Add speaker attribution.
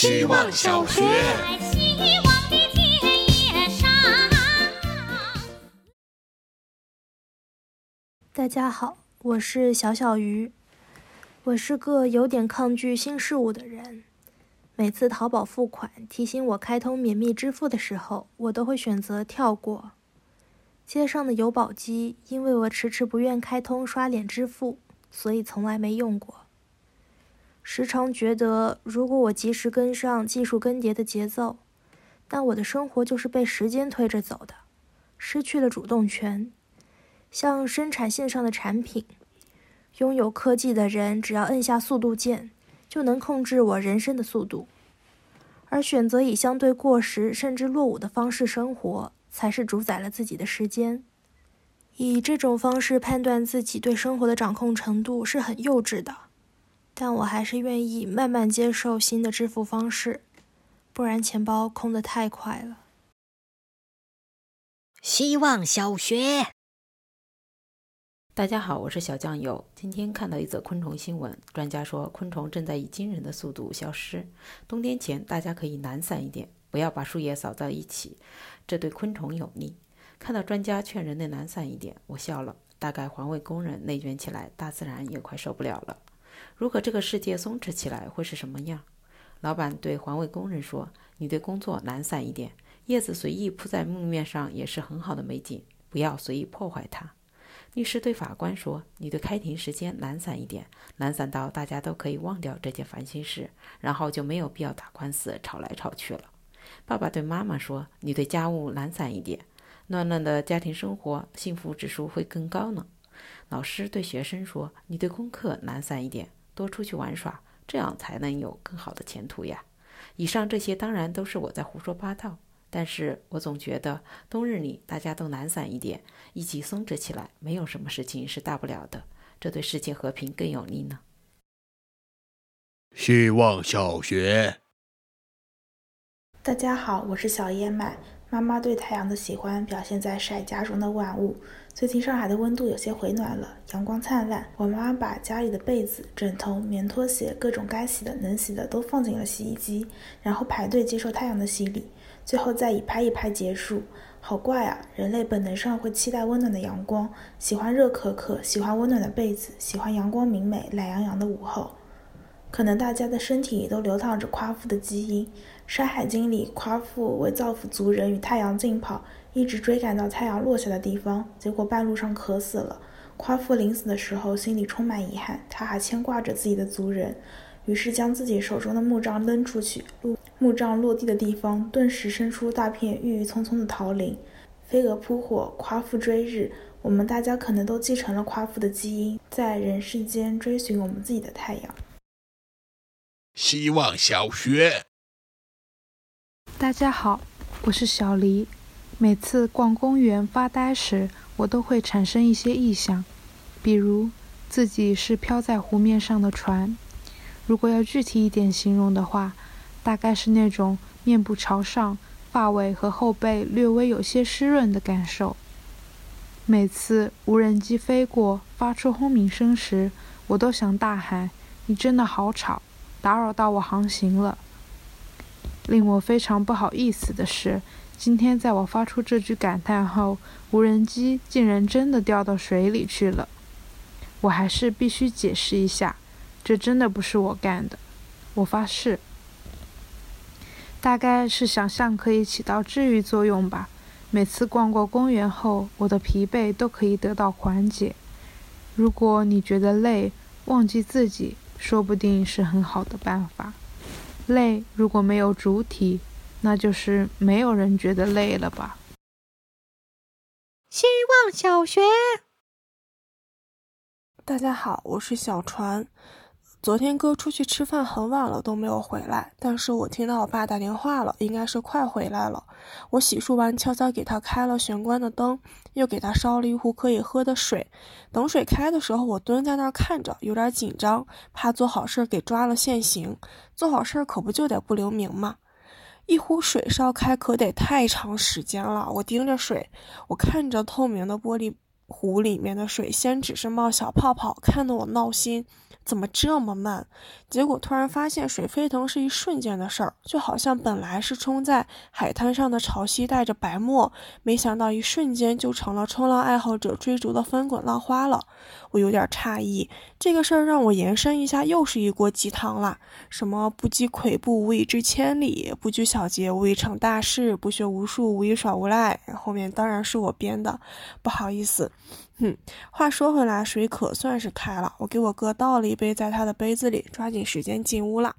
Speaker 1: 希望小学。
Speaker 2: 大家好，我是小小鱼。我是个有点抗拒新事物的人。每次淘宝付款提醒我开通免密支付的时候，我都会选择跳过。街上的有宝机，因为我迟迟不愿开通刷脸支付，所以从来没用过。时常觉得，如果我及时跟上技术更迭的节奏，但我的生活就是被时间推着走的，失去了主动权。像生产线上的产品，拥有科技的人只要摁下速度键，就能控制我人生的速度。而选择以相对过时甚至落伍的方式生活，才是主宰了自己的时间。以这种方式判断自己对生活的掌控程度是很幼稚的。但我还是愿意慢慢接受新的支付方式，不然钱包空的太快了。
Speaker 3: 希望小学。
Speaker 4: 大家好，我是小酱油。今天看到一则昆虫新闻，专家说昆虫正在以惊人的速度消失。冬天前，大家可以懒散一点，不要把树叶扫在一起，这对昆虫有利。看到专家劝人类懒散一点，我笑了。大概环卫工人内卷起来，大自然也快受不了了。如果这个世界松弛起来，会是什么样？老板对环卫工人说：“你对工作懒散一点，叶子随意铺在木面上也是很好的美景，不要随意破坏它。”律师对法官说：“你对开庭时间懒散一点，懒散到大家都可以忘掉这件烦心事，然后就没有必要打官司吵来吵去了。”爸爸对妈妈说：“你对家务懒散一点，乱乱的家庭生活幸福指数会更高呢。”老师对学生说：“你对功课懒散一点，多出去玩耍，这样才能有更好的前途呀。”以上这些当然都是我在胡说八道。但是我总觉得冬日里大家都懒散一点，一起松弛起来，没有什么事情是大不了的，这对世界和平更有利呢。
Speaker 1: 希望小学。
Speaker 5: 大家好，我是小燕麦。妈妈对太阳的喜欢表现在晒家中的万物。最近上海的温度有些回暖了，阳光灿烂。我妈妈把家里的被子、枕头、棉拖鞋，各种该洗的、能洗的都放进了洗衣机，然后排队接受太阳的洗礼。最后再一拍一拍结束，好怪啊！人类本能上会期待温暖的阳光，喜欢热可可，喜欢温暖的被子，喜欢阳光明媚、懒洋洋的午后。可能大家的身体里都流淌着夸父的基因，《山海经》里夸父为造福族人与太阳竞跑，一直追赶到太阳落下的地方，结果半路上渴死了。夸父临死的时候心里充满遗憾，他还牵挂着自己的族人，于是将自己手中的木杖扔出去。木杖落地的地方，顿时生出大片郁郁葱葱的桃林。飞蛾扑火，夸父追日。我们大家可能都继承了夸父的基因，在人世间追寻我们自己的太阳。
Speaker 1: 希望小学。
Speaker 6: 大家好，我是小黎。每次逛公园发呆时，我都会产生一些异想，比如自己是飘在湖面上的船。如果要具体一点形容的话，大概是那种面部朝上，发尾和后背略微有些湿润的感受。每次无人机飞过，发出轰鸣声时，我都想大喊：“你真的好吵，打扰到我航行了。”令我非常不好意思的是，今天在我发出这句感叹后，无人机竟然真的掉到水里去了。我还是必须解释一下，这真的不是我干的，我发誓。大概是想象可以起到治愈作用吧。每次逛过公园后，我的疲惫都可以得到缓解。如果你觉得累，忘记自己，说不定是很好的办法。累如果没有主体，那就是没有人觉得累了吧。
Speaker 3: 希望小学。
Speaker 7: 大家好，我是小船。昨天哥出去吃饭很晚了都没有回来，但是我听到我爸打电话了，应该是快回来了。我洗漱完，悄悄给他开了玄关的灯，又给他烧了一壶可以喝的水。等水开的时候，我蹲在那儿看着，有点紧张，怕做好事给抓了现行。做好事可不就得不留名吗？一壶水烧开可得太长时间了。我盯着水，我看着透明的玻璃壶里面的水先只是冒小泡泡，看得我闹心。怎么这么慢？结果突然发现水沸腾是一瞬间的事儿，就好像本来是冲在海滩上的潮汐带着白沫，没想到一瞬间就成了冲浪爱好者追逐的翻滚浪花了。我有点诧异，这个事儿让我延伸一下，又是一锅鸡汤啦。什么不积跬步无以至千里，不拘小节无以成大事，不学无术无以耍无赖。后面当然是我编的，不好意思。哼，话说回来，水可算是开了。我给我哥倒了一杯，在他的杯子里，抓紧时间进屋了。